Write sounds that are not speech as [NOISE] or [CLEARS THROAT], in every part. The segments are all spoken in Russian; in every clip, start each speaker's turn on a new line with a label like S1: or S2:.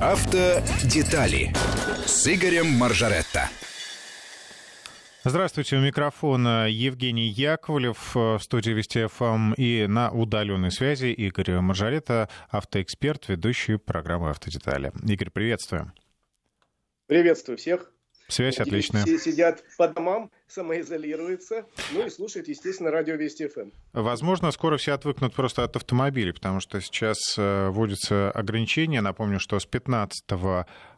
S1: Автодетали с Игорем Маржаретто.
S2: Здравствуйте, у микрофона Евгений Яковлев э, в студии Вести ФМ и на удаленной связи Игорь Маржарета, автоэксперт, ведущий программы «Автодетали». Игорь, приветствуем.
S3: Приветствую всех.
S2: Связь отличная.
S3: Все сидят по домам, самоизолируются, ну и слушают, естественно, радио Вести ФМ.
S2: Возможно, скоро все отвыкнут просто от автомобилей, потому что сейчас э, вводятся ограничения. Напомню, что с 15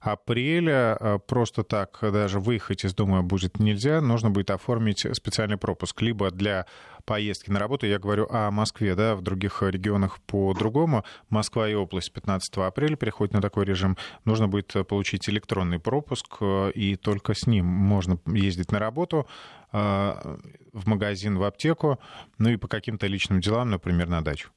S2: апреля э, просто так даже выехать из дома будет нельзя. Нужно будет оформить специальный пропуск либо для поездки на работу. Я говорю о Москве, да, в других регионах по-другому. Москва и область 15 апреля переходит на такой режим. Нужно будет получить электронный пропуск, э, и только с ним можно ездить на работу. А, в магазин, в аптеку, ну и по каким-то личным делам, например, на дачу.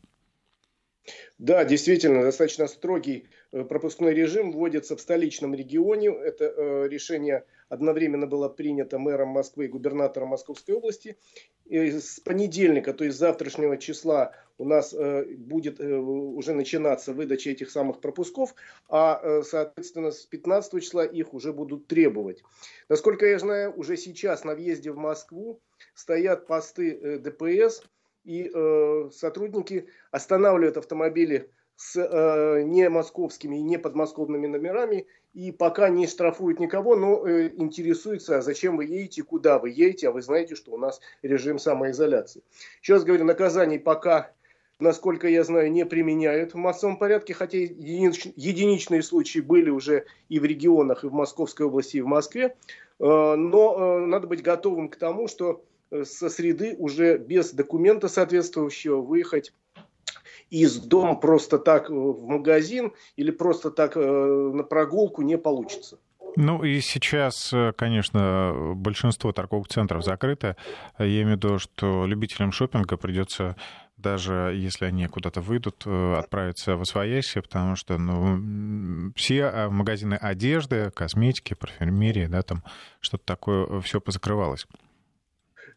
S3: Да, действительно, достаточно строгий э, пропускной режим вводится в столичном регионе. Это э, решение одновременно было принято мэром Москвы и губернатором Московской области. И с понедельника, то есть завтрашнего числа, у нас э, будет уже начинаться выдача этих самых пропусков, а, соответственно, с 15 числа их уже будут требовать. Насколько я знаю, уже сейчас на въезде в Москву стоят посты ДПС, и э, сотрудники останавливают автомобили с э, не московскими и не подмосковными номерами и пока не штрафуют никого, но э, интересуются, а зачем вы едете, куда вы едете, а вы знаете, что у нас режим самоизоляции. Раз говорю, наказаний пока, насколько я знаю, не применяют в массовом порядке, хотя единич, единичные случаи были уже и в регионах, и в Московской области, и в Москве, э, но э, надо быть готовым к тому, что со среды уже без документа соответствующего выехать из дома просто так в магазин или просто так э, на прогулку не получится.
S2: Ну и сейчас, э, конечно, большинство торговых центров закрыто. Я имею в виду, что любителям шопинга придется даже если они куда-то выйдут, э, отправиться в Освояси, потому что ну, все магазины одежды, косметики, парфюмерии, да, там что-то такое, все позакрывалось.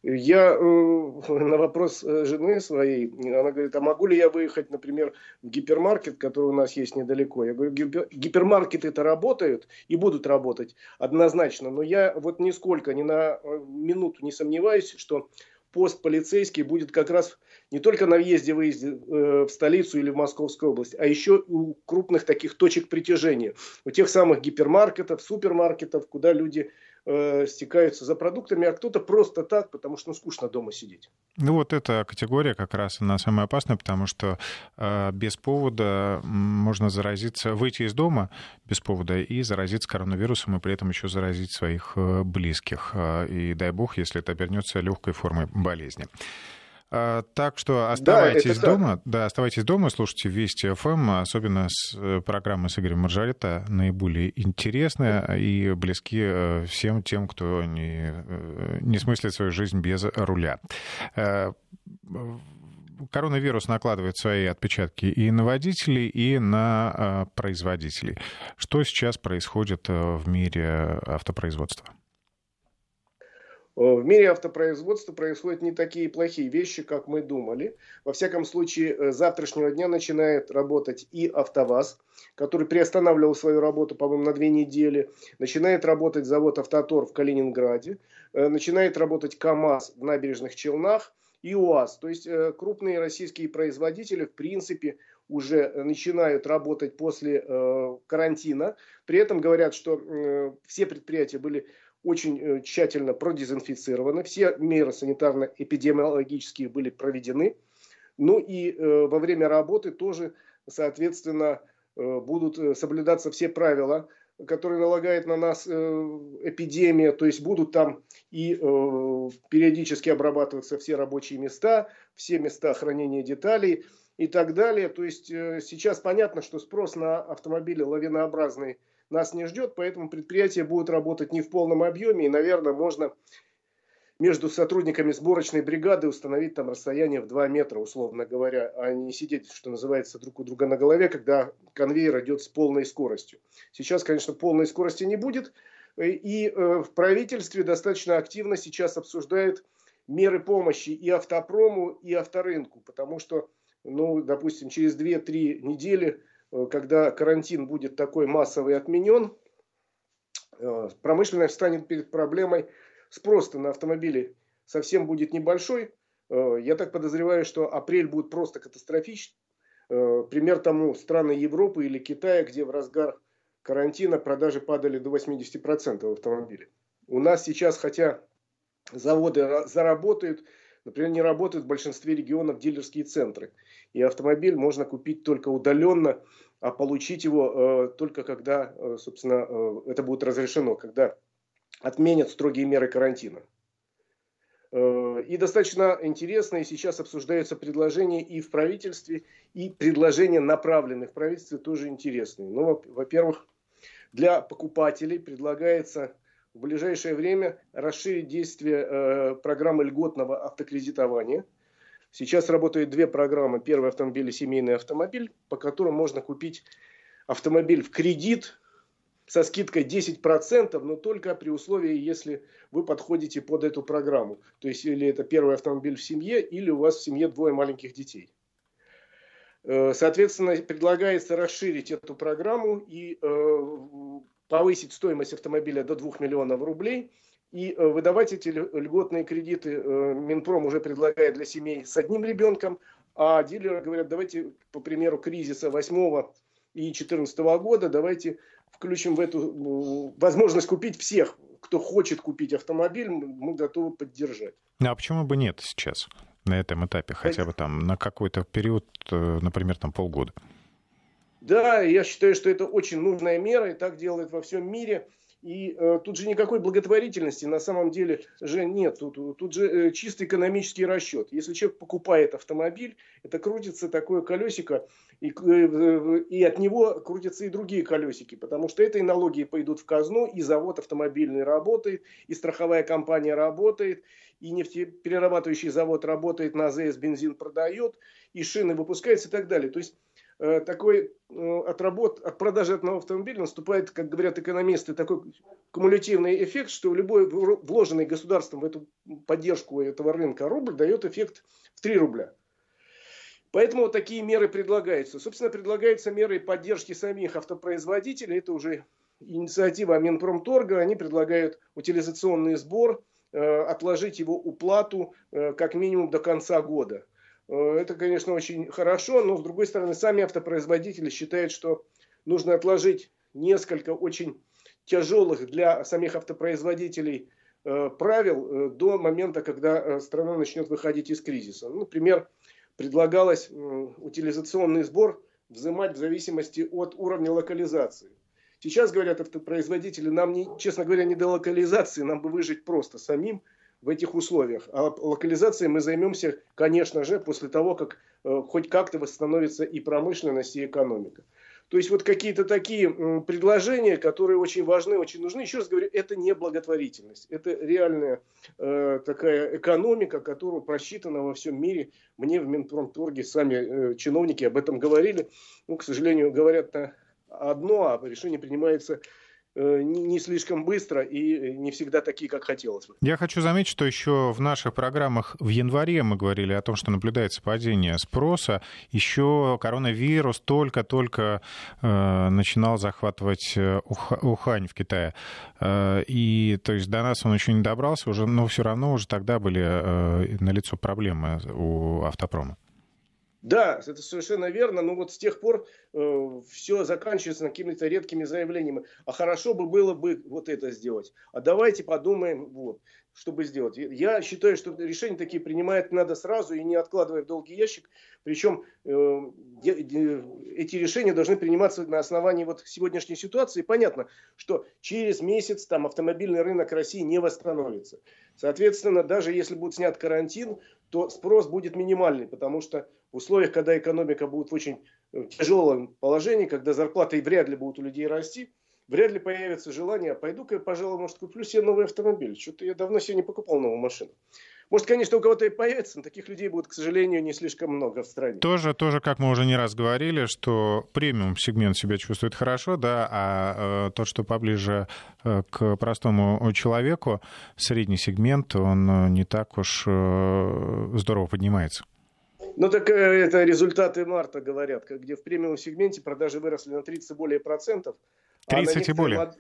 S3: Я э, [LAUGHS] на вопрос э, жены своей, она говорит, а могу ли я выехать, например, в гипермаркет, который у нас есть недалеко? Я говорю, гипермаркеты-то работают и будут работать однозначно, но я вот нисколько, ни на э, минуту не сомневаюсь, что пост полицейский будет как раз не только на въезде-выезде э, в столицу или в Московскую область, а еще у крупных таких точек притяжения, у тех самых гипермаркетов, супермаркетов, куда люди э, стекаются за продуктами, а кто-то просто так, потому что ну, скучно дома сидеть.
S2: Ну вот эта категория как раз она самая опасная, потому что э, без повода можно заразиться, выйти из дома без повода и заразиться коронавирусом, и при этом еще заразить своих э, близких. И дай бог, если это обернется легкой формой болезни. А, так что оставайтесь да, дома, да, оставайтесь дома, слушайте Вести ФМ, особенно с э, программы с Игорем Маржарета, наиболее интересная и близки э, всем тем, кто не, э, не смыслит свою жизнь без руля коронавирус накладывает свои отпечатки и на водителей, и на производителей. Что сейчас происходит в мире автопроизводства?
S3: Э, в мире автопроизводства происходят не такие плохие вещи, как мы думали. Во всяком случае, э, с завтрашнего дня начинает работать и АвтоВАЗ, который приостанавливал свою работу, по-моему, на две недели. Начинает работать завод «Автотор» в Калининграде. Э, начинает работать КАМАЗ в набережных Челнах и УАЗ. То есть крупные российские производители, в принципе, уже начинают работать после карантина. При этом говорят, что все предприятия были очень э, тщательно продезинфицированы, все меры санитарно-эпидемиологические были проведены. Ну и э, во время работы тоже, соответственно, э, будут соблюдаться все правила, которые налагает на нас эпидемия, то есть будут там и периодически обрабатываться все рабочие места, все места хранения деталей и так далее. То есть сейчас понятно, что спрос на автомобили лавинообразный нас не ждет, поэтому предприятия будут работать не в полном объеме, и, наверное, можно между сотрудниками сборочной бригады установить там расстояние в 2 метра, условно говоря, а не сидеть, что называется, друг у друга на голове, когда конвейер идет с полной скоростью. Сейчас, конечно, полной скорости не будет, и э, в правительстве достаточно активно сейчас обсуждают меры помощи и автопрому, и авторынку, потому что, ну, допустим, через 2-3 недели когда карантин будет такой массовый отменен, промышленность станет перед проблемой спроса на автомобили совсем будет небольшой. Я так подозреваю, что апрель будет просто катастрофичный. Пример тому страны Европы или Китая, где в разгар карантина продажи падали до 80% автомобилей. У нас сейчас, хотя заводы заработают, например, не работают в большинстве регионов дилерские центры. И автомобиль можно купить только удаленно, а получить его э, только когда, э, собственно, э, это будет разрешено, когда отменят строгие меры карантина. Э, и достаточно интересно, и сейчас обсуждаются предложения и в правительстве, и предложения, направленные в правительстве, тоже интересные. Ну, во-первых, для покупателей предлагается в ближайшее время расширить действие э, программы льготного автокредитования. Сейчас работают две программы. Первый автомобиль и семейный автомобиль, по которым можно купить автомобиль в кредит со скидкой 10%, но только при условии, если вы подходите под эту программу. То есть, или это первый автомобиль в семье, или у вас в семье двое маленьких детей. Э, соответственно, предлагается расширить эту программу и э, повысить стоимость автомобиля до 2 миллионов рублей. И э, выдавать эти льготные кредиты Минпром уже предлагает для семей с одним ребенком, а дилеры говорят, давайте, по примеру кризиса 8 и 2014 года, давайте включим в эту возможность купить всех, кто хочет купить автомобиль, мы готовы поддержать.
S2: Ну, а почему бы нет сейчас? на этом этапе, хотя бы там на какой-то период, э, например, там полгода.
S3: Да, я считаю, что это очень нужная мера, и так делают во всем мире. И э, тут же никакой благотворительности на самом деле же нет. Тут, тут же э, чисто экономический расчет. Если человек покупает автомобиль, это крутится такое колесико, и, э, и от него крутятся и другие колесики, потому что это и налоги пойдут в казну, и завод автомобильный работает, и страховая компания работает, и нефтеперерабатывающий завод работает, на АЗС бензин продает, и шины выпускаются и так далее. То есть э, такой э, от, работ, от продажи одного автомобиля наступает, как говорят экономисты, такой кумулятивный эффект, что любой вложенный государством в эту поддержку этого рынка рубль дает эффект в 3 рубля. Поэтому вот такие меры предлагаются. Собственно, предлагаются меры поддержки самих автопроизводителей. Это уже инициатива Минпромторга. Они предлагают утилизационный сбор – Э, отложить его уплату э, как минимум до конца года. Э, это, конечно, очень хорошо, но, с другой стороны, сами автопроизводители считают, что нужно отложить несколько очень тяжелых для самих автопроизводителей правил до момента, когда страна начнет выходить из кризиса. Ну, например, предлагалось утилизационный сбор взимать в зависимости от уровня локализации. Сейчас, говорят автопроизводители, нам, не, честно говоря, не до локализации, нам бы выжить просто самим в этих условиях. А локализацией мы займемся, конечно же, после того, как э, хоть как-то восстановится и промышленность, и экономика. То есть вот какие-то такие предложения, которые очень важны, очень нужны. Еще раз говорю, это не благотворительность. Это реальная э, такая экономика, которая просчитана во всем мире. Мне в Минпромторге сами э, чиновники об этом говорили. Ну, к сожалению, говорят на одно, а решение принимается не слишком быстро и не всегда такие, как хотелось бы.
S2: Я хочу заметить, что еще в наших программах в январе мы говорили о том, что наблюдается падение спроса. Еще коронавирус только-только э, начинал захватывать э, Ух, Ухань в Китае. Э, и то есть до нас он еще не добрался, уже, но все равно уже тогда были э, налицо проблемы у автопрома.
S3: Да, это совершенно верно. Но вот с тех пор э, все заканчивается какими-то редкими заявлениями. А хорошо бы было бы вот это сделать. А давайте подумаем, вот, чтобы сделать. Я считаю, что решения такие принимать надо сразу и не откладывая в долгий ящик. Причем э, эти решения должны приниматься на основании вот сегодняшней ситуации. Понятно, что через месяц там автомобильный рынок России не восстановится. Соответственно, даже если будет снят карантин, то спрос будет минимальный, потому что в условиях, когда экономика будет в очень э, тяжелом положении, когда зарплаты вряд ли будут у людей расти, вряд ли появится желание, а пойду-ка, пожалуй, может, куплю себе новый автомобиль. Что-то я давно себе не покупал новую машину. Может, конечно, у кого-то и появится, но таких людей будет, к сожалению, не слишком много в стране.
S2: Тоже, тоже, как мы уже не раз говорили, что премиум-сегмент себя чувствует хорошо, да, а э, тот, что поближе э, к простому человеку, средний сегмент, он э, не так уж э, здорово поднимается.
S3: Ну так э, это результаты марта говорят, где в премиум сегменте продажи выросли на 30 и более процентов.
S2: 30 а и более. Мод...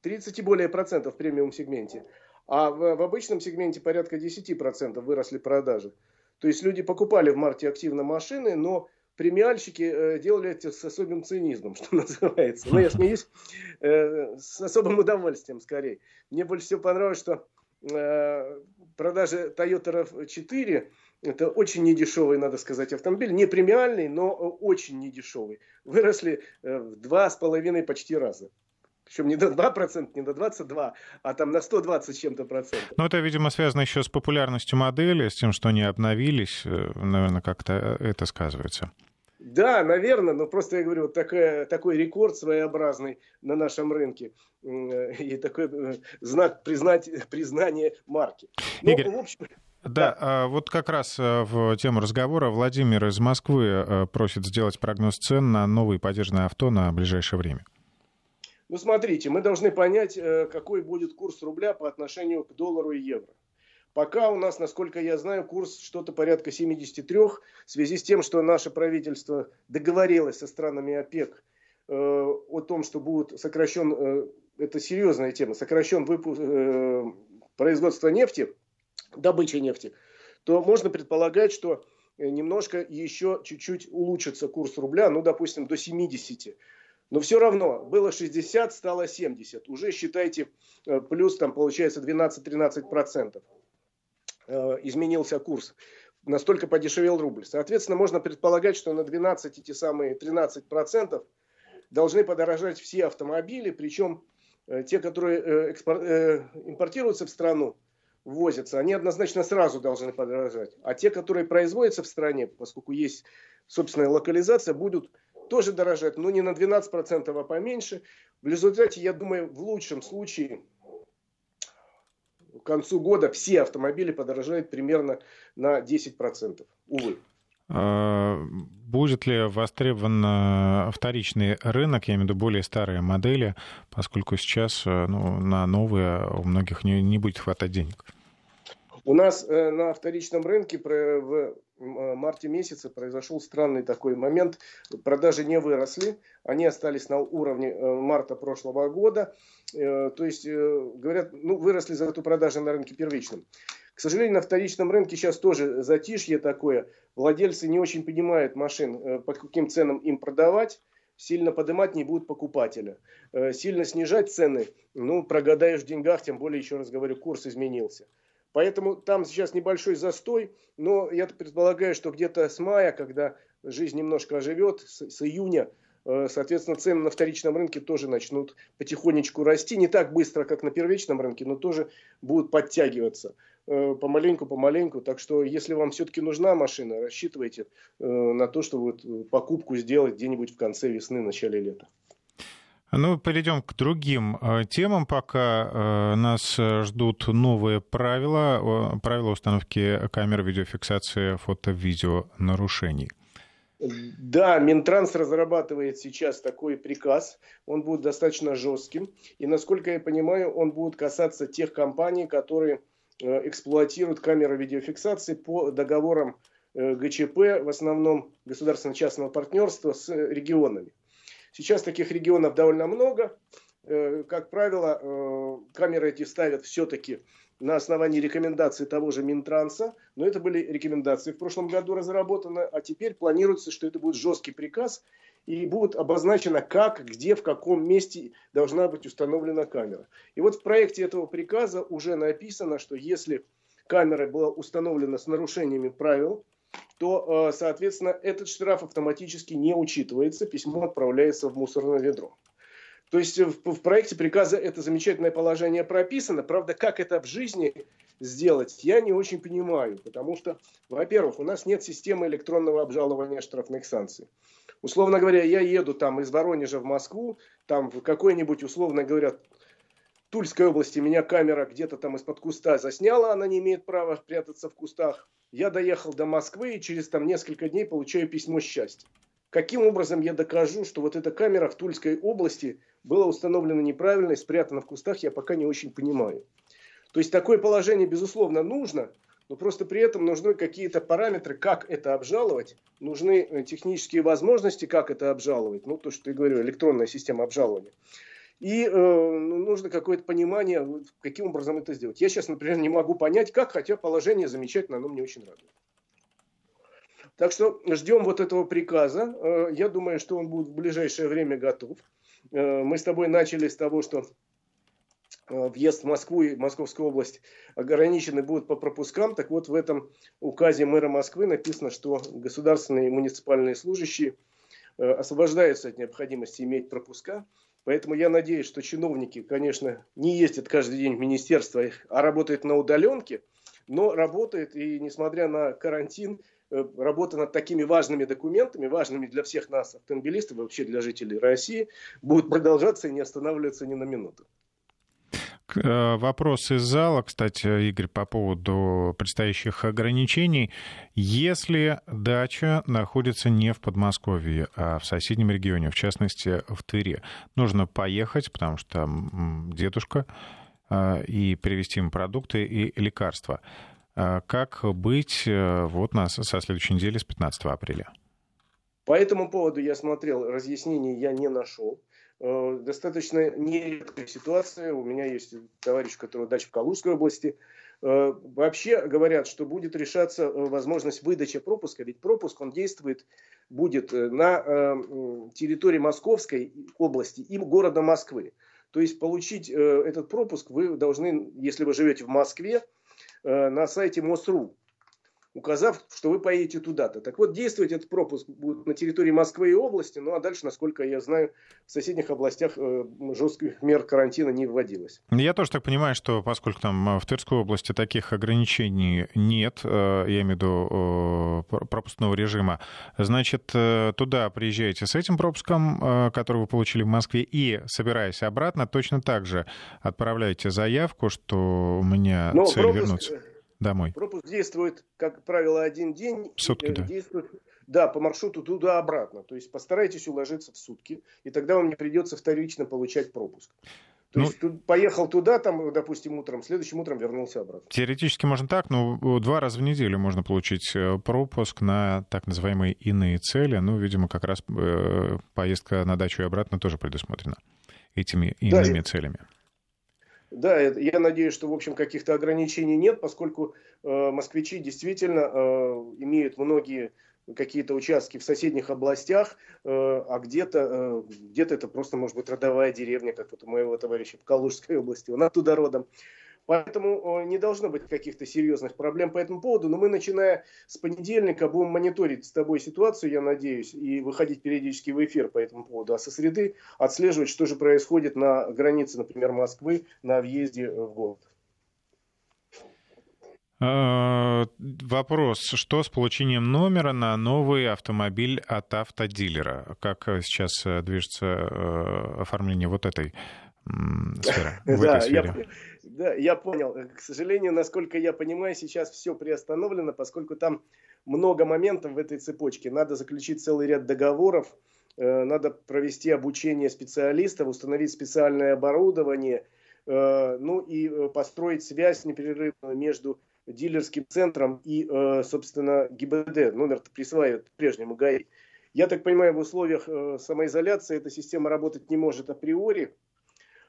S3: 30 и более процентов в премиум сегменте. А в, в обычном сегменте порядка 10% выросли продажи. То есть люди покупали в марте активно машины, но премиальщики э, делали это с особым цинизмом, [LAUGHS] что называется. Но я смеюсь э, с особым удовольствием скорее. Мне больше всего понравилось, что э, продажи Toyota RAV4 это очень недешевый, надо сказать, автомобиль. Не премиальный, но очень недешевый. Выросли э, в два с половиной почти раза. Причем не до 2%, не до 22%, а там на 120 чем-то процентов.
S2: Ну, это, видимо, связано еще с популярностью модели, с тем, что они обновились. Э, наверное, как-то э, это сказывается.
S3: Да, наверное, но просто я говорю, вот такая, такой рекорд своеобразный на нашем рынке и такой знак признать, признания марки.
S2: Ну, Игорь, в общем... Да, да, а вот как раз э, в тему разговора Владимир из Москвы э, просит сделать прогноз цен на новые поддержанные авто на ближайшее время.
S3: Ну, смотрите, мы должны понять, э, какой будет курс рубля по отношению к доллару и евро. Пока у нас, насколько я знаю, курс что-то порядка 73 в связи с тем, что наше правительство договорилось со странами ОПЕК э, о том, что будет сокращен, э, это серьезная тема, сокращен выпуск э, производства нефти добычи нефти, то можно предполагать, что э, немножко еще чуть-чуть улучшится курс рубля, ну, допустим, до 70. Но все равно было 60, стало 70. Уже считайте, э, плюс там получается 12-13% э, изменился курс. Настолько подешевел рубль. Соответственно, можно предполагать, что на 12 эти самые 13% должны подорожать все автомобили, причем те, которые импортируются в страну, ввозятся, они однозначно сразу должны подорожать. А те, которые производятся в стране, поскольку есть собственная локализация, будут тоже дорожать, но не на 12%, а поменьше. В результате, я думаю, в лучшем случае к концу года все автомобили подорожают примерно на 10%. Увы.
S2: А, будет ли востребован вторичный рынок, я имею в виду более старые модели, поскольку сейчас ну, на новые у многих не, не будет хватать денег?
S3: У нас э, на вторичном рынке в э, марте месяце произошел странный такой момент. Продажи не выросли, они остались на уровне э, марта прошлого года. То есть, говорят, ну, выросли за эту продажи на рынке первичном. К сожалению, на вторичном рынке сейчас тоже затишье такое. Владельцы не очень понимают машин, по каким ценам им продавать. Сильно поднимать не будут покупателя. Сильно снижать цены, ну, прогадаешь в деньгах, тем более, еще раз говорю, курс изменился. Поэтому там сейчас небольшой застой, но я предполагаю, что где-то с мая, когда жизнь немножко оживет, с, с июня, э, соответственно, цены на вторичном рынке тоже начнут потихонечку расти. Не так быстро, как на первичном рынке, но тоже будут подтягиваться э, помаленьку-помаленьку. Так что, если вам все-таки нужна машина, рассчитывайте э, на то, что вот покупку сделать где-нибудь в конце весны, начале лета.
S2: Ну, перейдем к другим э, темам. Пока э, нас ждут новые правила, правила установки камер видеофиксации фото-видео нарушений.
S3: Да, Минтранс разрабатывает сейчас такой приказ. Он будет достаточно жестким. И, насколько я понимаю, он будет касаться тех компаний, которые э, эксплуатируют камеры видеофиксации по договорам ГЧП, в основном государственно-частного партнерства с регионами. Сейчас таких регионов довольно много. Э, как правило, э, камеры эти ставят все-таки на основании рекомендаций того же Минтранса, но это были рекомендации в прошлом году разработаны, а теперь планируется, что это будет жесткий приказ, и будет обозначено, как, где, в каком месте должна быть установлена камера. И вот в проекте этого приказа уже написано, что если камера была установлена с нарушениями правил, то, э, соответственно, этот штраф автоматически не учитывается, письмо отправляется в мусорное ведро. То есть в, в проекте приказа это замечательное положение прописано. Правда, как это в жизни сделать, я не очень понимаю. Потому что, во-первых, у нас нет системы электронного обжалования штрафных санкций. Условно говоря, я еду там из Воронежа в Москву, там в какой-нибудь, условно говоря, Тульской области меня камера где-то там из-под куста засняла, она не имеет права прятаться в кустах. Я доехал до Москвы и через там несколько дней получаю письмо счастья. Каким образом я докажу, что вот эта камера в Тульской области была установлена неправильно и спрятана в кустах, я пока не очень понимаю. То есть такое положение, безусловно, нужно, Но просто при этом нужны какие-то параметры, как это обжаловать, нужны э, технические возможности, как это обжаловать. Ну, то, что я говорю, электронная система обжалования. И э, ну, нужно какое-то понимание, каким образом это сделать. Я сейчас, например, не могу понять, как, хотя положение замечательно, оно мне очень радует. Так что ждем вот этого приказа. Э, я думаю, что он будет в ближайшее время готов. Э, мы с тобой начали с того, что э, въезд в Москву и Московскую область ограничены будут по пропускам. Так вот, в этом указе мэра Москвы написано, что государственные и муниципальные служащие освобождаются от необходимости иметь пропуска. Поэтому я надеюсь, что чиновники, конечно, не ездят каждый день в министерство, а работают на удаленке, но работают и, несмотря на карантин, Э, работа над такими важными документами, важными для всех нас, автомобилистов вообще для жителей России, будет продолжаться и не останавливаться ни на минуту.
S2: Э, вопрос из зала, кстати, Игорь, по поводу предстоящих ограничений. Если дача находится не в Подмосковье, а в соседнем регионе, в частности, в Твери, нужно поехать, потому что там дедушка, э, и привезти им продукты и лекарства. А как быть э, вот на, со следующей недели, с 15 апреля?
S3: По этому поводу я смотрел, разъяснений я не нашел. Э, достаточно нередкая ситуация. У меня есть товарищ, у которого дача в Калужской области. Э, вообще говорят, что будет решаться возможность выдачи пропуска, ведь пропуск он действует будет на территории Московской области и города Москвы. То есть получить этот пропуск вы должны, если вы живете в Москве, Э, на сайте МОСРУ, указав, что вы поедете туда-то. Так вот, действовать этот пропуск будет на территории Москвы и области, ну а дальше, насколько я знаю, в соседних областях э, жестких мер карантина не вводилось.
S2: Я тоже так понимаю, что поскольку там э, в Тверской области таких ограничений нет, я имею в виду пропускного режима, значит, туда приезжаете с этим пропуском, который вы получили в Москве, и, собираясь обратно, точно так же отправляете заявку, что у меня Но цель пропуск... вернуться домой.
S3: Пропуск действует, как правило, один день.
S2: Сутки, да.
S3: Действует, да, по маршруту туда-обратно. То есть постарайтесь уложиться в сутки, и тогда вам не придется вторично получать пропуск. То ну, есть тут поехал туда, там, допустим, утром, следующим утром вернулся обратно.
S2: Теоретически можно так, но два раза в неделю можно получить э, пропуск на так называемые иные цели. Ну, видимо, как раз э, поездка на дачу и обратно тоже предусмотрена этими иными да, целями.
S3: Да, я надеюсь, что, в общем, каких-то ограничений нет, поскольку э, москвичи действительно э, имеют многие какие-то участки в соседних областях, э, а где-то э, где это просто может быть родовая деревня, как вот у моего товарища в Калужской области, он оттуда родом. Поэтому не должно быть каких-то серьезных проблем по этому поводу. Но мы, начиная с понедельника, будем мониторить с тобой ситуацию, я надеюсь, и выходить периодически в эфир по этому поводу. А со среды отслеживать, что же происходит на границе, например, Москвы, на въезде в город.
S2: А, вопрос, что с получением номера на новый автомобиль от автодилера? Как сейчас движется э, оформление вот этой [LAUGHS] сферы?
S3: Да, я, да, я понял. К сожалению, насколько я понимаю, сейчас все приостановлено, поскольку там много моментов в этой цепочке. Надо заключить целый ряд договоров, э, надо провести обучение специалистов, установить специальное оборудование, э, ну и э, построить связь непрерывную между дилерским центром и, собственно, ГИБД. Номер присваивает прежнему ГАИ. Я так понимаю, в условиях самоизоляции эта система работать не может априори.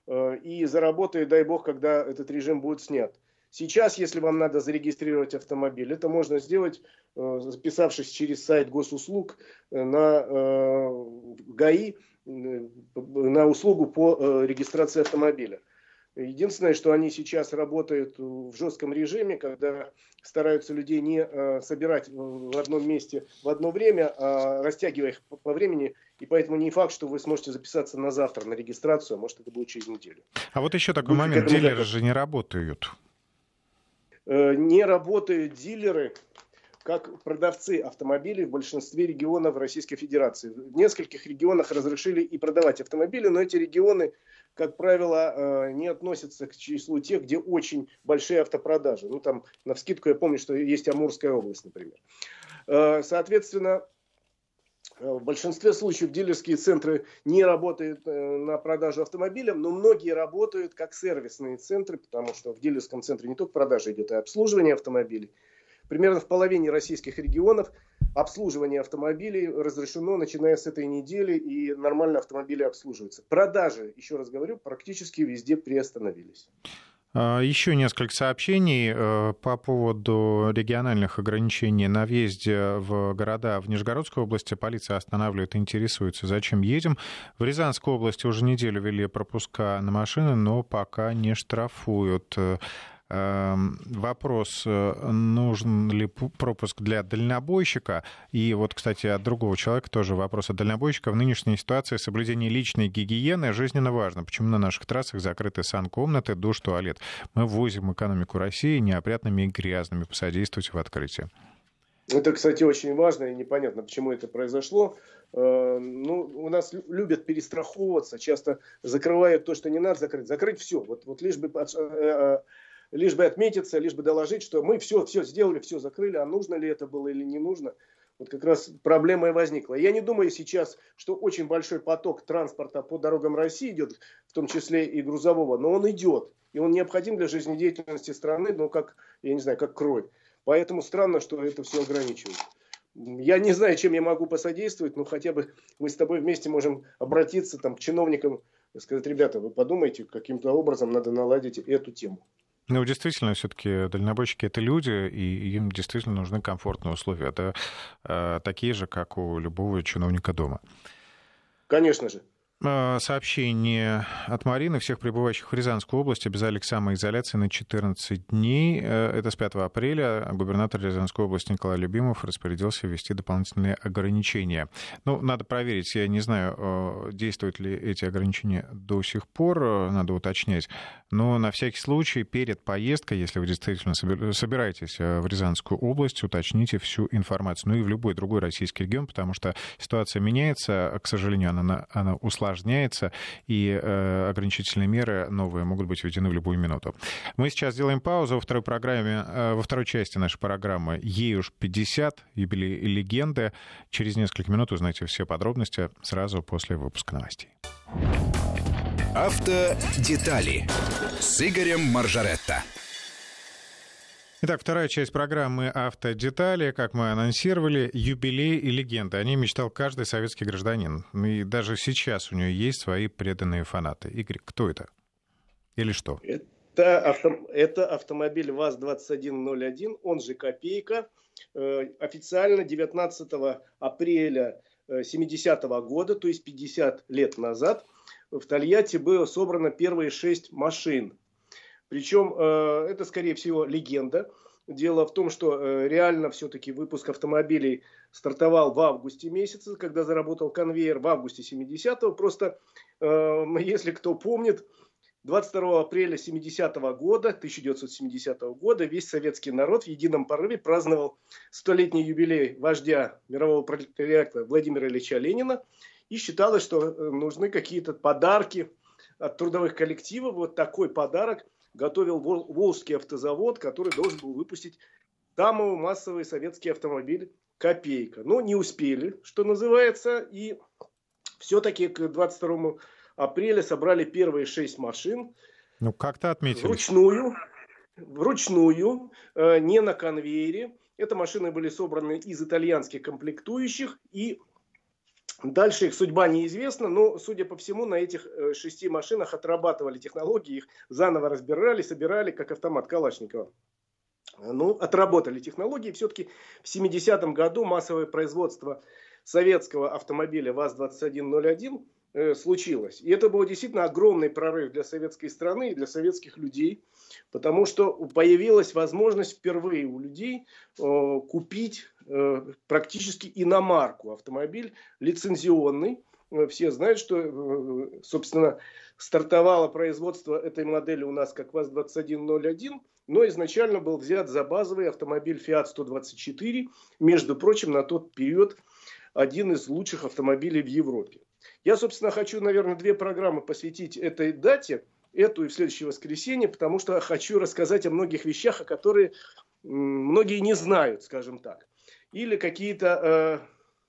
S3: Э, и заработает, дай бог, когда этот режим будет снят. Сейчас, если вам надо зарегистрировать автомобиль, это можно сделать, э, записавшись через сайт госуслуг э, на ГАИ, на услугу по регистрации автомобиля. Единственное, что они сейчас работают в жестком режиме, когда стараются людей не собирать в одном месте в одно время, а растягивая их по времени. И поэтому не факт, что вы сможете записаться на завтра на регистрацию, а может это будет через неделю.
S2: А вот еще такой Будьте момент, дилеры готовы. же не работают.
S3: Э, не работают дилеры как продавцы автомобилей в большинстве регионов Российской Федерации. В нескольких регионах разрешили и продавать автомобили, но эти регионы как правило, э, не относятся к числу тех, где очень большие автопродажи. Ну, там, на вскидку я помню, что есть Амурская область, например. Э, соответственно, в большинстве случаев дилерские центры не работают на продажу автомобиля, но многие работают как сервисные центры, потому что в дилерском центре не только продажа идет, а обслуживание автомобилей. примерно в половине российских регионов обслуживание автомобилей разрешено, начиная с этой недели, и нормально автомобили обслуживаются. Продажи, еще раз говорю, практически везде приостановились.
S2: А, еще несколько сообщений э, по поводу региональных ограничений на въезде в города в Нижегородской области. Полиция останавливает, интересуется, зачем едем. В Рязанской области уже неделю ввели пропуска на машины, но пока не штрафуют. Эм, вопрос, э, нужен ли пропуск для дальнобойщика. И вот, кстати, от другого человека тоже вопрос от дальнобойщика. В нынешней ситуации соблюдение личной гигиены жизненно важно. Почему на наших трассах закрыты сан-комнаты, душ, туалет? Мы ввозим экономику России неопрятными и грязными. Посодействуйте в открытии.
S3: Это, кстати, очень важно и непонятно, почему это произошло. Э, ну, у нас любят перестраховываться, часто закрывают то, что не надо закрыть. Закрыть все. Вот, вот лишь бы э, лишь бы отметиться, лишь бы доложить, что мы все, все сделали, все закрыли, а нужно ли это было или не нужно. Вот как раз проблема и возникла. Я не думаю сейчас, что очень большой поток транспорта по дорогам России идет, в том числе и грузового, но он идет. И он необходим для жизнедеятельности страны, ну, как, я не знаю, как кровь. Поэтому странно, что это все ограничивают. Я не знаю, чем я могу посодействовать, но хотя бы мы с тобой вместе можем обратиться там, к чиновникам и сказать, ребята, вы подумайте, каким-то образом надо наладить эту тему.
S2: Ну, действительно, все-таки дальнобойщики это люди, и им действительно нужны комфортные условия. Это э, такие же, как у любого чиновника дома.
S3: Конечно же.
S2: А, сообщение от Марины. Всех прибывающих в Рязанскую область обязали к самоизоляции на 14 дней. Э, это с 5 апреля. Губернатор Рязанской области Николай Любимов распорядился ввести дополнительные ограничения. Ну, надо проверить. Я не знаю, э, действуют ли эти ограничения до сих пор. Э, надо уточнять. Но на всякий случай перед поездкой, если вы действительно собираетесь в Рязанскую область, уточните всю информацию. Ну и в любой другой российский регион, потому что ситуация меняется. К сожалению, она, она усложняется усложняется, и э, ограничительные меры новые могут быть введены в любую минуту. Мы сейчас сделаем паузу во второй программе, э, во второй части нашей программы «Ей уж 50», юбилей легенды. Через несколько минут узнаете все подробности сразу после выпуска новостей.
S1: Автодетали с Игорем Маржаретто.
S2: Итак, вторая часть программы «Автодетали». Как мы анонсировали, юбилей и легенды. О ней мечтал каждый советский гражданин. И даже сейчас у нее есть свои преданные фанаты. Игорь, кто это? Или что?
S3: Это, авто, это автомобиль ВАЗ-2101, он же «Копейка». Э, официально 19 апреля 70 -го года, то есть 50 лет назад, в Тольятти было собрано первые шесть машин причем э, это, скорее всего, легенда. Дело в том, что э, реально все-таки выпуск автомобилей стартовал в августе месяце, когда заработал конвейер в августе 70-го. Просто, э, [LAUGHS] если кто помнит, 22 апреля 70 -го года, 1970 года, весь советский народ в едином порыве праздновал столетний юбилей вождя мирового пролетариата Владимира Ильича Ленина. И считалось, что нужны какие-то подарки от трудовых коллективов. Вот такой подарок – готовил Волжский автозавод, который должен был выпустить самый массовый советский автомобиль «Копейка». Но не успели, что называется, и все-таки к 22 апреля собрали первые шесть машин.
S2: Ну, как-то отметили.
S3: Вручную, вручную, э, не на конвейере. Это машины были собраны из итальянских комплектующих и Дальше их судьба неизвестна, но, судя по всему, на этих э, шести машинах отрабатывали технологии, их заново разбирали, собирали, как автомат Калашникова. Ну, отработали технологии. Все-таки в 70-м году массовое производство советского автомобиля ВАЗ-2101 э, случилось. И это был действительно огромный прорыв для советской страны и для советских людей, потому что появилась возможность впервые у людей э, купить практически иномарку. Автомобиль лицензионный. Э, все знают, что, э, собственно, стартовало производство этой модели у нас как ВАЗ-2101, но изначально был взят за базовый автомобиль Fiat 124, между прочим, на тот период один из лучших автомобилей в Европе. Я, собственно, хочу, наверное, две программы посвятить этой дате, эту и в следующее воскресенье, потому что хочу рассказать о многих вещах, о которых многие не знают, скажем так или какие-то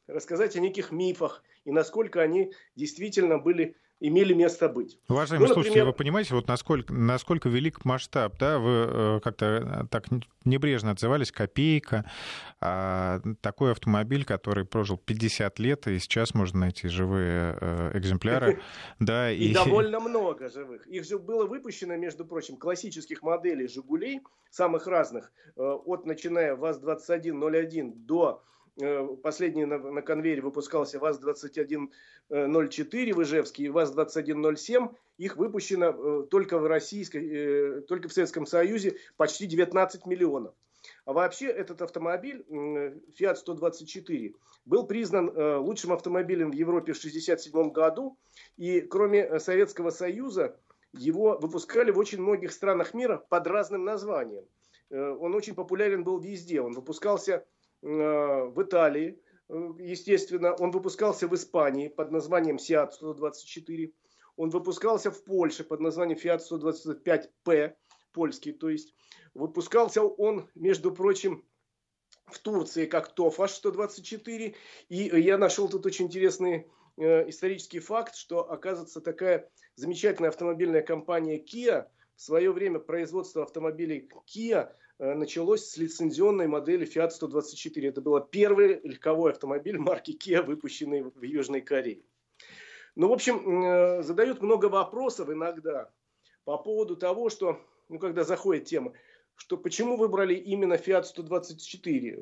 S3: э, рассказать о неких мифах и насколько они действительно были имели место быть.
S2: Уважаемые ну, слушатели, вы понимаете, вот насколько, насколько велик масштаб, да, вы э, как-то э, так небрежно отзывались, копейка, а такой автомобиль, который прожил 50 лет, и сейчас можно найти живые э, экземпляры, [LAUGHS] да,
S3: и... довольно много живых. Их же было выпущено, между прочим, классических моделей «Жигулей», самых разных, от начиная ВАЗ-2101 до Э, последний на, на конвейере выпускался ВАЗ-2104 в Ижевске и ВАЗ-2107. Их выпущено э, только в российской, э, только в Советском Союзе почти 19 миллионов. А вообще этот автомобиль, Fiat 124, был признан лучшим автомобилем в Европе в 1967 году. И кроме Советского Союза, его выпускали в очень многих странах мира под разным названием. Он очень популярен был везде. Он выпускался Э, в Италии, э, естественно, он выпускался в Испании под названием Fiat 124, он выпускался в Польше под названием Fiat 125P, польский, то есть выпускался он, между прочим, в Турции как Тофаш 124, и я нашел тут очень интересный э, исторический факт, что оказывается такая замечательная автомобильная компания Kia в свое время производство автомобилей Kia Э, началось с лицензионной модели Fiat 124. Это был первый легковой автомобиль марки Kia, выпущенный в Южной Корее. Ну, в общем, э, задают много вопросов иногда по поводу того, что, ну, когда заходит тема, что почему выбрали именно Fiat 124.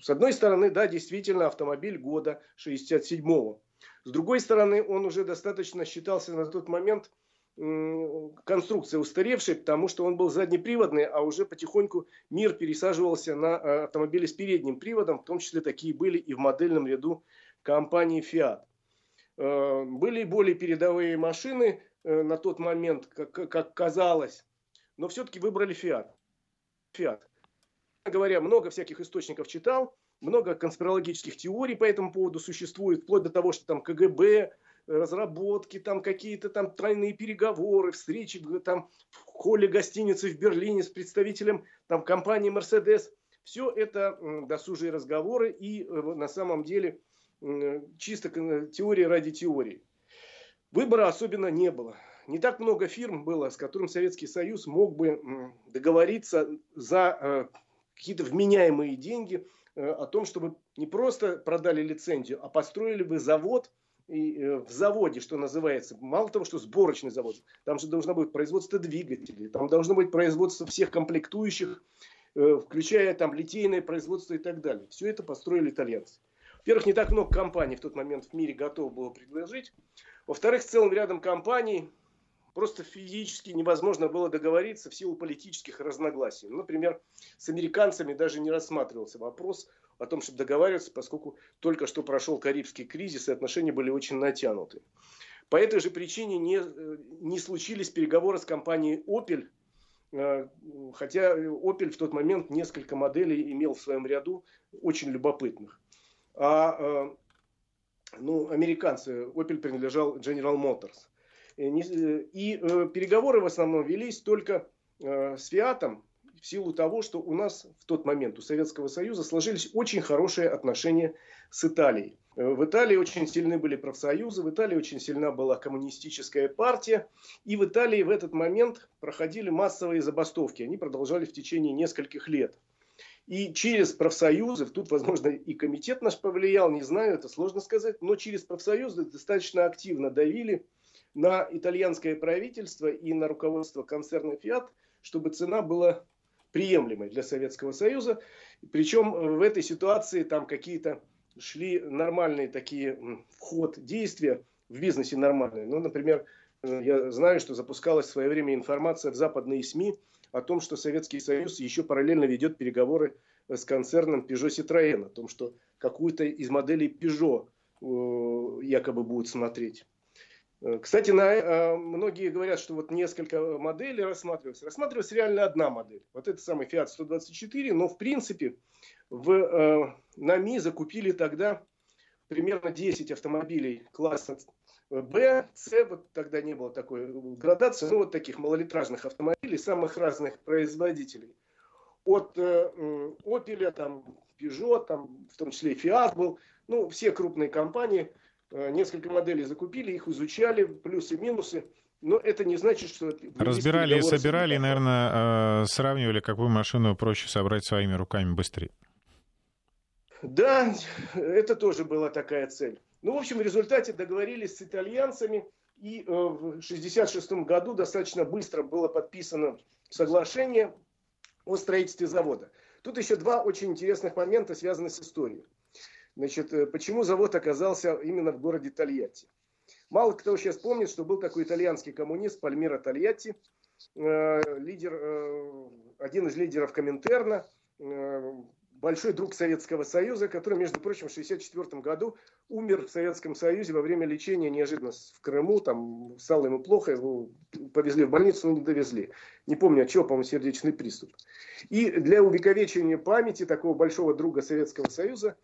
S3: С одной стороны, да, действительно, автомобиль года 67-го. С другой стороны, он уже достаточно считался на тот момент – конструкция устаревшая, потому что он был заднеприводный, а уже потихоньку мир пересаживался на э, автомобили с передним приводом, в том числе такие были и в модельном ряду компании Fiat. Э, были более передовые машины э, на тот момент, как, как казалось, но все-таки выбрали Fiat. Fiat. Говоря, много всяких источников читал, много конспирологических теорий по этому поводу существует, вплоть до того, что там КГБ разработки, там какие-то там тройные переговоры, встречи там в холле гостиницы в Берлине с представителем там компании Mercedes. Все это досужие разговоры и э, на самом деле чисто теория ради теории. Выбора особенно не было. Не так много фирм было, с которым Советский Союз мог бы договориться за э, какие-то вменяемые деньги э, о том, чтобы не просто продали лицензию, а построили бы завод – и, э, в заводе, что называется, мало того, что сборочный завод, там же должно быть производство двигателей, там должно быть производство всех комплектующих, э, включая там литейное производство и так далее. Все это построили итальянцы. Во-первых, не так много компаний в тот момент в мире готово было предложить. Во-вторых, с целым рядом компаний просто физически невозможно было договориться в силу политических разногласий. Например, с американцами даже не рассматривался вопрос о том, чтобы договариваться, поскольку только что прошел Карибский кризис, и отношения были очень натянуты. По этой же причине не, не случились переговоры с компанией Opel, э, хотя Opel в тот момент несколько моделей имел в своем ряду очень любопытных. А э, ну, американцы, Opel принадлежал General Motors. И э, переговоры в основном велись только с Фиатом, в силу того, что у нас в тот момент у Советского Союза сложились очень хорошие отношения с Италией. Э, в Италии очень сильны были профсоюзы, в Италии очень сильна была коммунистическая партия, и в Италии в этот момент проходили массовые забастовки. Они продолжали в течение нескольких лет. И через профсоюзы, тут, возможно, и комитет наш повлиял, не знаю, это сложно сказать, но через профсоюзы достаточно активно давили на итальянское правительство и на руководство концерна Fiat, чтобы цена была приемлемой для Советского Союза. Причем в этой ситуации там какие-то шли нормальные такие вход действия в бизнесе нормальные. Ну, например, э, я знаю, что запускалась в свое время информация в западные СМИ о том, что Советский Союз еще параллельно ведет переговоры с концерном Peugeot Citroën, о том, что какую-то из моделей Peugeot э, якобы будут смотреть. Э, кстати, на, э, многие говорят, что вот несколько моделей рассматривалось. Рассматривалась реально одна модель. Вот это самый Fiat 124. Но в принципе в, э, на МИ закупили тогда примерно 10 автомобилей класса Б, С, вот тогда не было такой градации, ну вот таких малолитражных автомобилей самых разных производителей. От э, Opel, там, Peugeot, там, в том числе и Fiat был, ну все крупные компании – несколько моделей закупили, их изучали, плюсы, минусы. Но это не значит, что...
S2: Разбирали и собирали, и, наверное, сравнивали, какую машину проще собрать своими руками быстрее.
S3: Да, это тоже была такая цель. Ну, в общем, в результате договорились с итальянцами, и э, в 1966 году достаточно быстро было подписано соглашение о строительстве завода. Тут еще два очень интересных момента связаны с историей. Значит, э, почему завод оказался именно в городе Тольятти? Мало кто сейчас помнит, что был такой итальянский коммунист Пальмира Тольятти, э, лидер, один из лидеров Коминтерна, большой друг Советского Союза, который, между прочим, в 1964 году умер в Советском Союзе во время лечения неожиданно в Крыму. Там стало ему плохо, его повезли в больницу, но не довезли. Не помню от чего, по-моему, сердечный приступ. И для увековечения памяти такого большого друга Советского Союза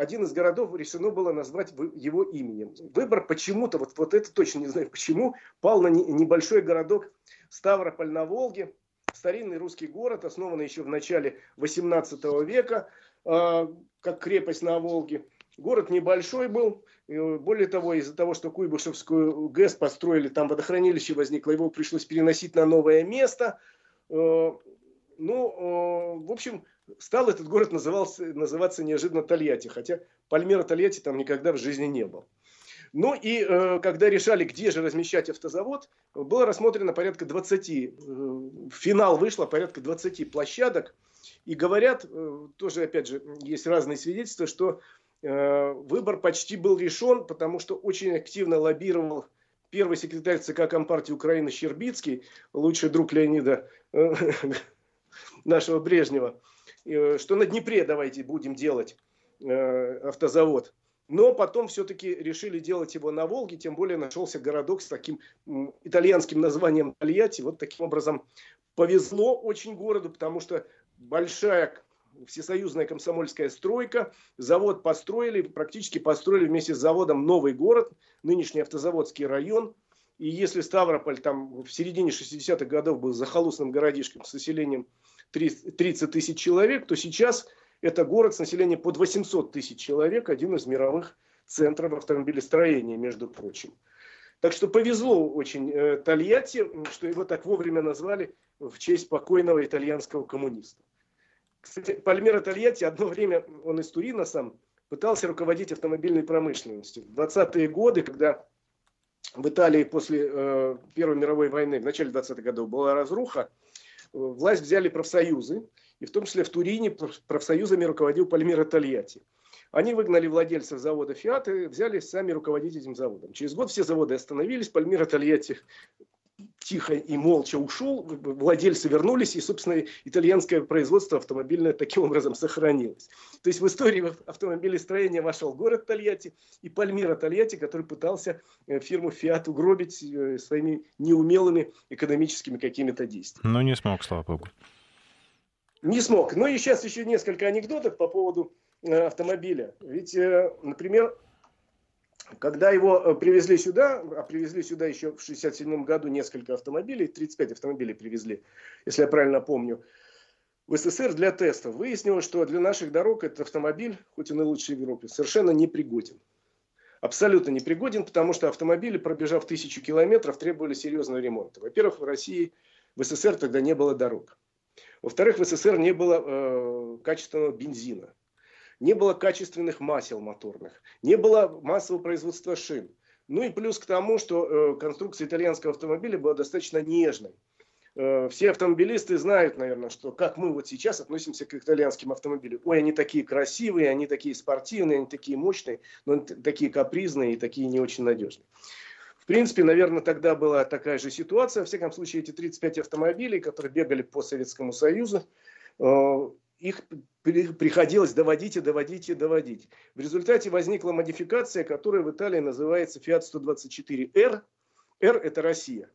S3: один из городов решено было назвать его именем. Выбор почему-то, вот, вот это точно не знаю почему, пал на небольшой городок Ставрополь на Волге, старинный русский город, основанный еще в начале 18 века, а, как крепость на Волге. Город небольшой был. Более того, из-за того, что Куйбышевскую ГЭС построили, там водохранилище возникло, его пришлось переносить на новое место. А, ну, а, в общем, стал этот город назывался, называться неожиданно Тольятти, хотя Пальмера Тольятти там никогда в жизни не был. Ну и э, когда решали, где же размещать автозавод, было рассмотрено порядка 20, э, финал вышло порядка 20 площадок. И говорят, э, тоже опять же, есть разные свидетельства, что э, выбор почти был решен, потому что очень активно лоббировал первый секретарь ЦК Компартии Украины Щербицкий, лучший друг Леонида э, [LAUGHS] нашего Брежнева, что на Днепре давайте будем делать э, автозавод. Но потом все-таки решили делать его на Волге, тем более нашелся городок с таким итальянским названием Тольятти. Вот таким образом повезло очень городу, потому что большая всесоюзная комсомольская стройка, завод построили, практически построили вместе с заводом новый город, нынешний автозаводский район. И если Ставрополь там в середине 60-х годов был захолустным городишком с населением 30 тысяч человек, то сейчас это город с населением под 800 тысяч человек, один из мировых центров автомобилестроения, между прочим. Так что повезло очень э, Тольятти, что его так вовремя назвали в честь покойного итальянского коммуниста. Кстати, Пальмера Тольятти одно время, он из Турина сам, пытался руководить автомобильной промышленностью. В 20-е годы, когда в Италии после э, Первой мировой войны, в начале 20-х годов была разруха, власть взяли профсоюзы, и в том числе в Турине профсоюзами руководил Пальмира Тольятти. Они выгнали владельцев завода «Фиат» и взяли сами руководить этим заводом. Через год все заводы остановились, Пальмира Тольятти тихо и молча ушел, владельцы вернулись, и, собственно, итальянское производство автомобильное таким образом сохранилось. То есть в историю автомобилестроения вошел город Тольятти и Пальмира Тольятти, который пытался э, фирму «Фиат» угробить э, своими неумелыми экономическими какими-то действиями.
S2: Но не смог, слава богу.
S3: Не смог. Ну и сейчас еще несколько анекдотов по поводу э, автомобиля. Ведь, например, когда его э, привезли сюда, а привезли сюда еще в 67 году несколько автомобилей, 35 автомобилей привезли, если я правильно помню, в СССР для тестов, выяснилось, что для наших дорог этот автомобиль, хоть он и лучший в Европе, совершенно непригоден. Абсолютно непригоден, потому что автомобили, пробежав тысячу километров, требовали серьезного ремонта. Во-первых, в России, в СССР тогда не было дорог. Во-вторых, в СССР не было э, качественного бензина, не было качественных масел моторных, не было массового производства шин. Ну и плюс к тому, что э, конструкция итальянского автомобиля была достаточно нежной. Э, все автомобилисты знают, наверное, что как мы вот сейчас относимся к итальянским автомобилям. Ой, они такие красивые, они такие спортивные, они такие мощные, но такие капризные и такие не очень надежные принципе, наверное, тогда была такая же ситуация. Во всяком случае, эти 35 автомобилей, которые бегали по Советскому Союзу, э, их приходилось доводить и доводить и доводить. В результате возникла модификация, которая в Италии называется Fiat 124R. R – это Россия.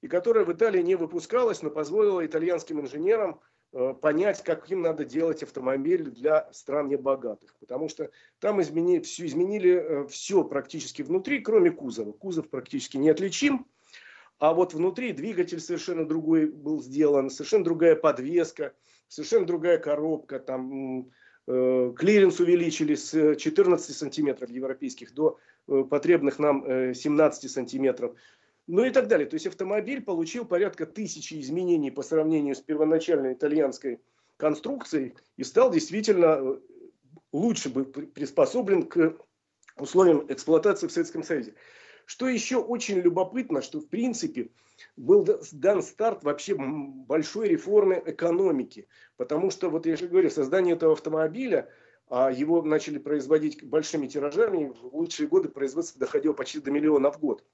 S3: И которая в Италии не выпускалась, но позволила итальянским инженерам Э, понять, как им надо делать автомобиль для стран небогатых. Потому что там изменили, все, изменили э, все практически внутри, кроме кузова. Кузов практически неотличим. А вот внутри двигатель совершенно другой был сделан, совершенно другая подвеска, совершенно другая коробка. Там э, клиренс увеличили с 14 сантиметров европейских до потребных нам 17 сантиметров. Ну и так далее. То есть автомобиль получил порядка тысячи изменений по сравнению с первоначальной итальянской конструкцией и стал действительно лучше бы приспособлен к условиям эксплуатации в Советском Союзе. Что еще очень любопытно, что в принципе был дан старт вообще большой реформы экономики. Потому что, вот я же говорю, создание этого автомобиля, а его начали производить большими тиражами, в лучшие годы производство доходило почти до миллиона в год.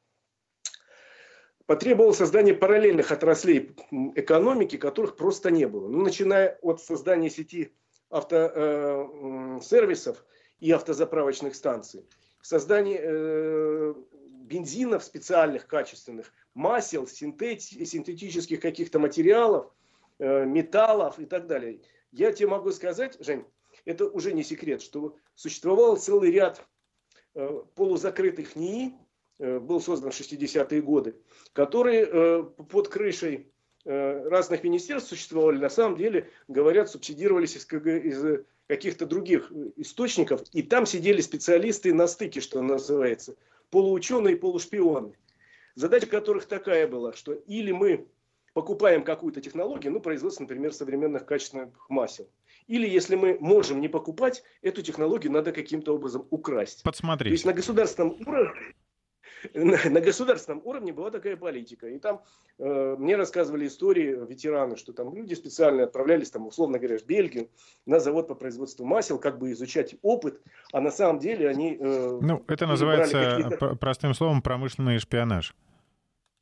S3: Потребовало создания параллельных отраслей экономики, которых просто не было. Ну, начиная от создания сети автосервисов э, и автозаправочных станций, создание э, бензинов специальных, качественных, масел, синтети, синтетических каких-то материалов, э, металлов и так далее. Я тебе могу сказать, Жень, это уже не секрет, что существовал целый ряд э, полузакрытых НИИ, э, был создан в 60-е годы, которые э, под крышей э, разных министерств существовали, на самом деле, говорят, субсидировались из, из каких-то других источников, и там сидели специалисты на стыке, что называется – полуученые, полушпионы, задача которых такая была, что или мы покупаем какую-то технологию, ну, производство, например, современных качественных масел. Или если мы можем не покупать, эту технологию надо каким-то образом украсть.
S2: Подсмотреть. То
S3: есть на государственном уровне на государственном уровне была такая политика. И там э, мне рассказывали истории ветераны, что там люди специально отправлялись, там, условно говоря, в Бельгию на завод по производству масел, как бы изучать опыт, а на самом деле они...
S2: Э, ну, это называется простым словом промышленный шпионаж.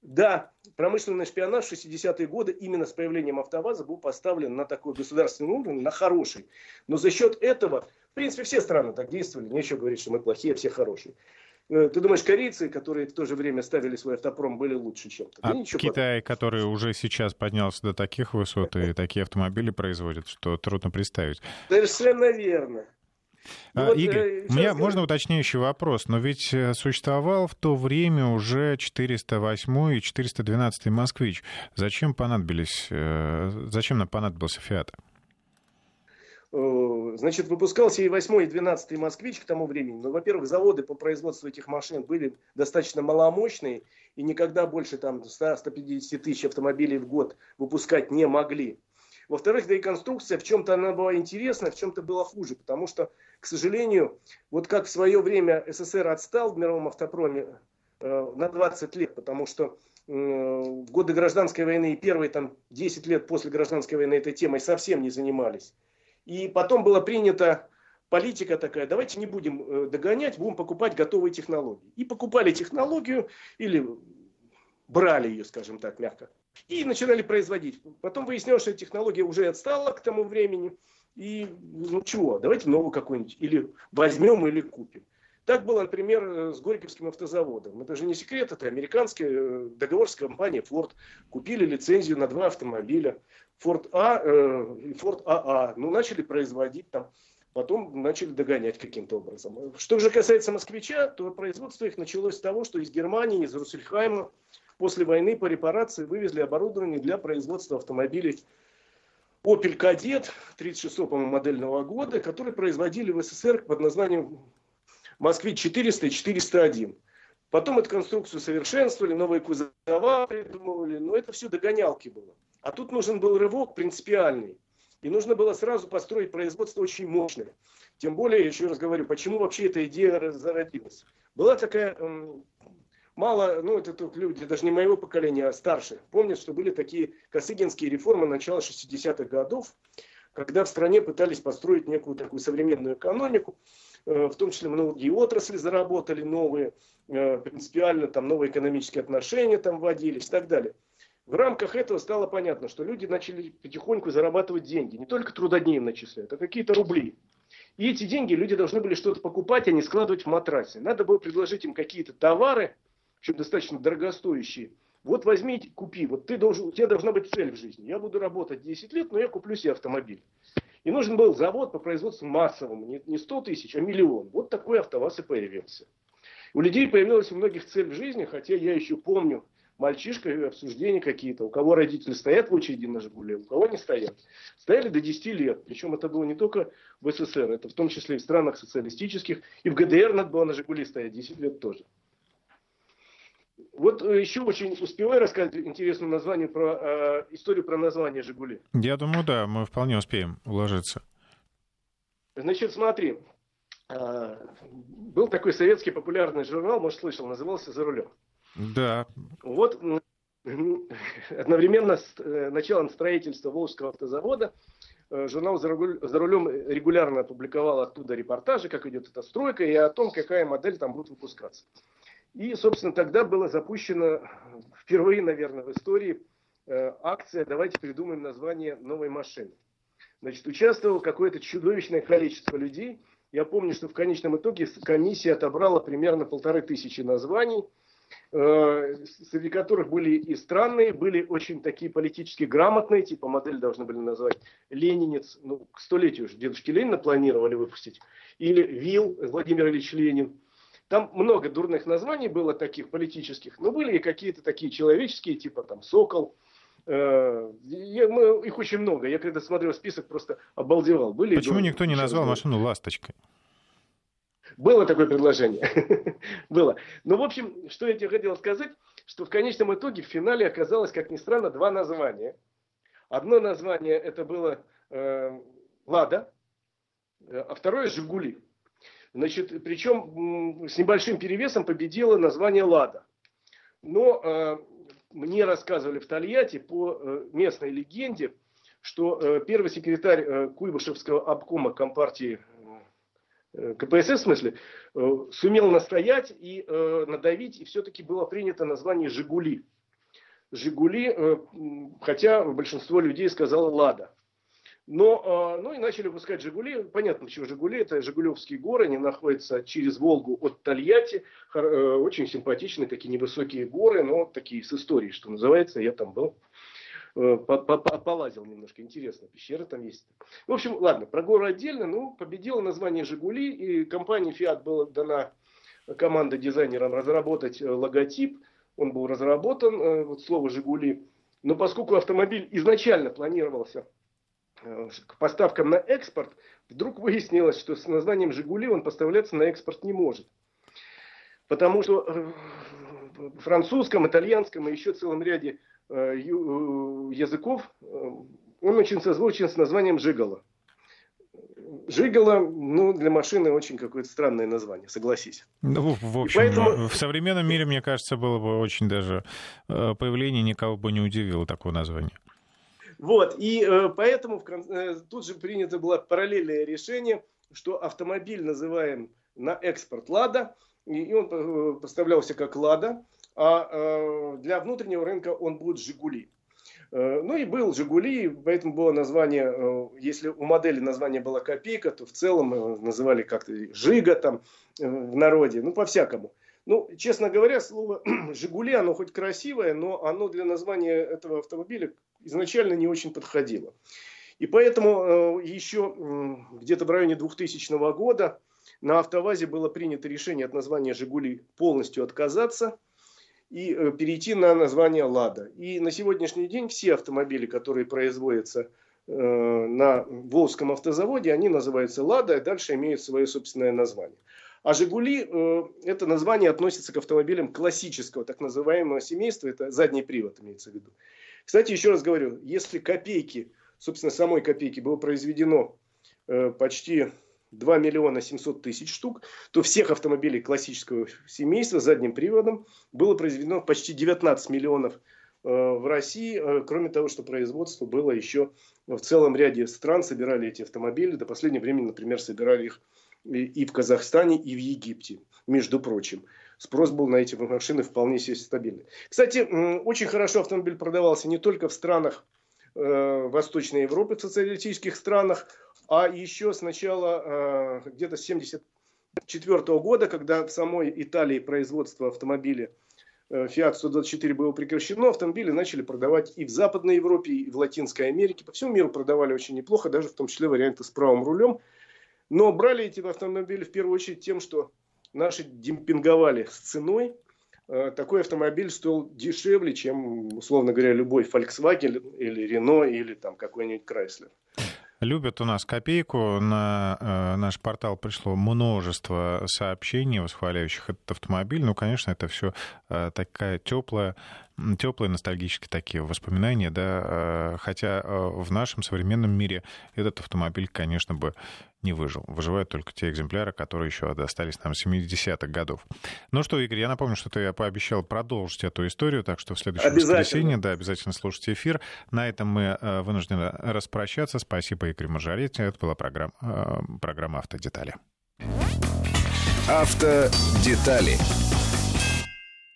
S3: Да, промышленный шпионаж в 60-е годы именно с появлением АвтоВАЗа был поставлен на такой государственный уровень, на хороший. Но за счет этого, в принципе, все страны так действовали. Нечего говорить, что мы плохие, а все хорошие. Э, ты думаешь, корейцы, которые в то же время ставили свой автопром, были лучше, чем
S2: -то? А да Китай, потом. который уже сейчас поднялся до таких высот и такие автомобили производит, что трудно представить.
S3: Совершенно верно.
S2: Ну, вот, Игорь, э, у меня можно уточняющий вопрос, но ведь э, существовал в то время уже 408 и 412 «Москвич». Зачем понадобились, зачем нам понадобился «Фиат»?
S3: Э, значит, выпускался и 8 и 12 «Москвич» к тому времени. Но, во-первых, заводы по производству этих машин были достаточно маломощные и никогда больше там 100-150 тысяч автомобилей в год выпускать не могли. Во-вторых, да и конструкция в чем-то она была интересна, в чем-то была хуже, потому что, к сожалению, вот как в свое время СССР отстал в мировом автопроме э, на 20 лет, потому что э, в годы гражданской войны и первые там 10 лет после гражданской войны этой темой совсем не занимались. И потом была принята политика такая, давайте не будем э, догонять, будем покупать готовые технологии. И покупали технологию или брали ее, скажем так, мягко. И начинали производить. Потом выяснилось, что технология уже отстала к тому времени. И ну чего, давайте новую какую-нибудь или возьмем, или купим. Так было, например, э, с Горьковским автозаводом. Это же не секрет, это американский э, договор с компанией Ford. Купили лицензию на два автомобиля. Ford А э, и Ford АА. Ну, начали производить там. Потом начали догонять каким-то образом. Что же касается москвича, то производство их началось с того, что из Германии, из Руссельхайма после войны по репарации вывезли оборудование для производства автомобилей Opel Kadett 36 по-моему, модельного года, который производили в СССР под названием Москвич 400 и 401. Потом эту конструкцию совершенствовали, новые кузова придумывали, но это все догонялки было. А тут нужен был рывок принципиальный. И нужно было сразу построить производство очень мощное. Тем более, еще раз говорю, почему вообще эта идея зародилась. Была такая, мало, ну это тут люди, даже не моего поколения, а старше, помнят, что были такие косыгинские реформы начала 60-х годов, когда в стране пытались построить некую такую современную экономику, э, в том числе многие отрасли заработали новые, э, принципиально там новые экономические отношения там вводились и так далее. В рамках этого стало понятно, что люди начали потихоньку зарабатывать деньги. Не только трудодни начисляют, а какие-то рубли. И эти деньги люди должны были что-то покупать, а не складывать в матрасе. Надо было предложить им какие-то товары, причем достаточно дорогостоящие. Вот возьми, купи. Вот ты должен, у тебя должна быть цель в жизни. Я буду работать 10 лет, но я куплю себе автомобиль. И нужен был завод по производству массовому. Не 100 тысяч, а миллион. Вот такой автоваз и появился. У людей появилась у многих цель в жизни, хотя я еще помню мальчишка, обсуждения какие-то, у кого родители стоят в очереди на «Жигуле», у кого не стоят. Стояли до 10 лет, причем это было не только в СССР, это в том числе и в странах социалистических, и в ГДР надо было на «Жигуле» стоять 10 лет тоже. Вот э, еще очень успеваю рассказать интересную название про э, историю про название Жигули.
S2: Я думаю, да, мы вполне успеем уложиться.
S3: Значит, смотри, э, был такой советский популярный журнал, может, слышал, назывался «За рулем».
S2: Да.
S3: Вот [LAUGHS] одновременно с э, началом строительства Волжского автозавода э, журнал «За рулем» регулярно опубликовал оттуда репортажи, как идет эта стройка, и о том, какая модель там будет выпускаться. И, собственно, тогда была запущена впервые, наверное, в истории э, акция «Давайте придумаем название новой машины». Значит, участвовало какое-то чудовищное количество людей. Я помню, что в конечном итоге комиссия отобрала примерно полторы тысячи названий, среди которых были и странные, были очень такие политически грамотные, типа модель должны были назвать «Ленинец», ну, к столетию уже дедушки Ленина планировали выпустить, или «Вил» Владимир Ильич Ленин – там много дурных названий было таких политических, но были и какие-то такие человеческие, типа там «Сокол». Э, я, мы, их очень много. Я когда смотрел список, просто обалдевал. Были
S2: Почему никто не назвал машину «Ласточкой»?
S3: Было такое предложение. [LAUGHS] Было. Но, в общем, что я тебе хотел сказать, что в конечном итоге в финале оказалось, как ни странно, два названия. Одно название это было э, «Лада», а второе «Жигули». Значит, причем с небольшим перевесом победило название «Лада». Но э, мне рассказывали в Тольятти по э, местной легенде, что э, первый секретарь э, Куйбышевского обкома Компартии э, КПСС, в смысле, э, сумел настоять и э, надавить, и все-таки было принято название «Жигули». «Жигули», э, хотя большинство людей сказало «Лада». Но, ну и начали выпускать «Жигули». Понятно, почему «Жигули». Это Жигулевские горы, они находятся через Волгу от Тольятти. Э, очень симпатичные такие невысокие горы, но такие с историей, что называется. Я там был, э, полазил немножко, интересно, пещера там есть. В общем, ладно, про горы отдельно. Ну, победило название «Жигули», и компании «Фиат» была дана команда дизайнерам разработать э, логотип. Он был разработан, вот слово «Жигули». Но поскольку автомобиль изначально планировался Э, к поставкам на экспорт, вдруг выяснилось, что с названием «Жигули» он поставляться на экспорт не может. Потому что э, в французском, итальянском и еще целом ряде э, языков он очень созвучен с названием «Жигало». Жигало, ну, для машины очень какое-то странное название, согласись.
S2: Ну, в общем, поэтому... в современном мире, мне кажется, было бы очень даже появление никого бы не удивило такого названия.
S3: Вот, и э, поэтому э, тут же принято было параллельное решение, что автомобиль называем на экспорт «Лада», и он э, поставлялся как «Лада», а э, для внутреннего рынка он будет «Жигули». Э, ну и был «Жигули», поэтому было название, э, если у модели название было «Копейка», то в целом называли как-то «Жига» там в народе, ну по-всякому. Ну, честно говоря, слово [CLEARS THROAT] «Жигули», оно хоть красивое, но оно для названия этого автомобиля изначально не очень подходило. И поэтому еще где-то в районе 2000 года на АвтоВАЗе было принято решение от названия «Жигули» полностью отказаться и э, перейти на название «Лада». И на сегодняшний день все автомобили, которые производятся э, на Волжском автозаводе, они называются «Лада» и дальше имеют свое собственное название. А «Жигули» – это название относится к автомобилям классического, так называемого семейства, это задний привод имеется в виду. Кстати, еще раз говорю, если копейки, собственно, самой копейки было произведено э, почти 2 миллиона 700 тысяч штук, то всех автомобилей классического семейства с задним приводом было произведено почти 19 миллионов э, в России, э, кроме того, что производство было еще в целом ряде стран, собирали эти автомобили. До последнего времени, например, собирали их и в Казахстане, и в Египте, между прочим спрос был на эти машины вполне себе стабильный. Кстати, очень хорошо автомобиль продавался не только в странах э, Восточной Европы, в социалистических странах, а еще с начала э, где-то 74 года, когда в самой Италии производство автомобиля э, Fiat 124 было прекращено, автомобили начали продавать и в Западной Европе, и в Латинской Америке. По всему миру продавали очень неплохо, даже в том числе варианты с правым рулем. Но брали эти автомобили в первую очередь тем, что наши демпинговали с ценой. э, такой автомобиль стоил дешевле, чем, условно говоря, любой Volkswagen или Renault или там какой-нибудь Chrysler.
S2: Любят у нас копейку. На э, наш портал пришло множество сообщений, восхваляющих этот автомобиль. Ну, конечно, это все э, такая теплая теплые ностальгические такие воспоминания, да, э, хотя э, в нашем современном мире этот автомобиль, конечно бы, не выжил. Выживают только те экземпляры, которые еще достались нам 70-х годов. Ну что, Игорь, я напомню, что ты пообещал продолжить эту историю, так что в следующем воскресенье, да, обязательно слушайте эфир. На этом мы э, вынуждены распрощаться. Спасибо, Игорь Мажорете. Это была программа, программа «Автодетали».
S1: «Автодетали»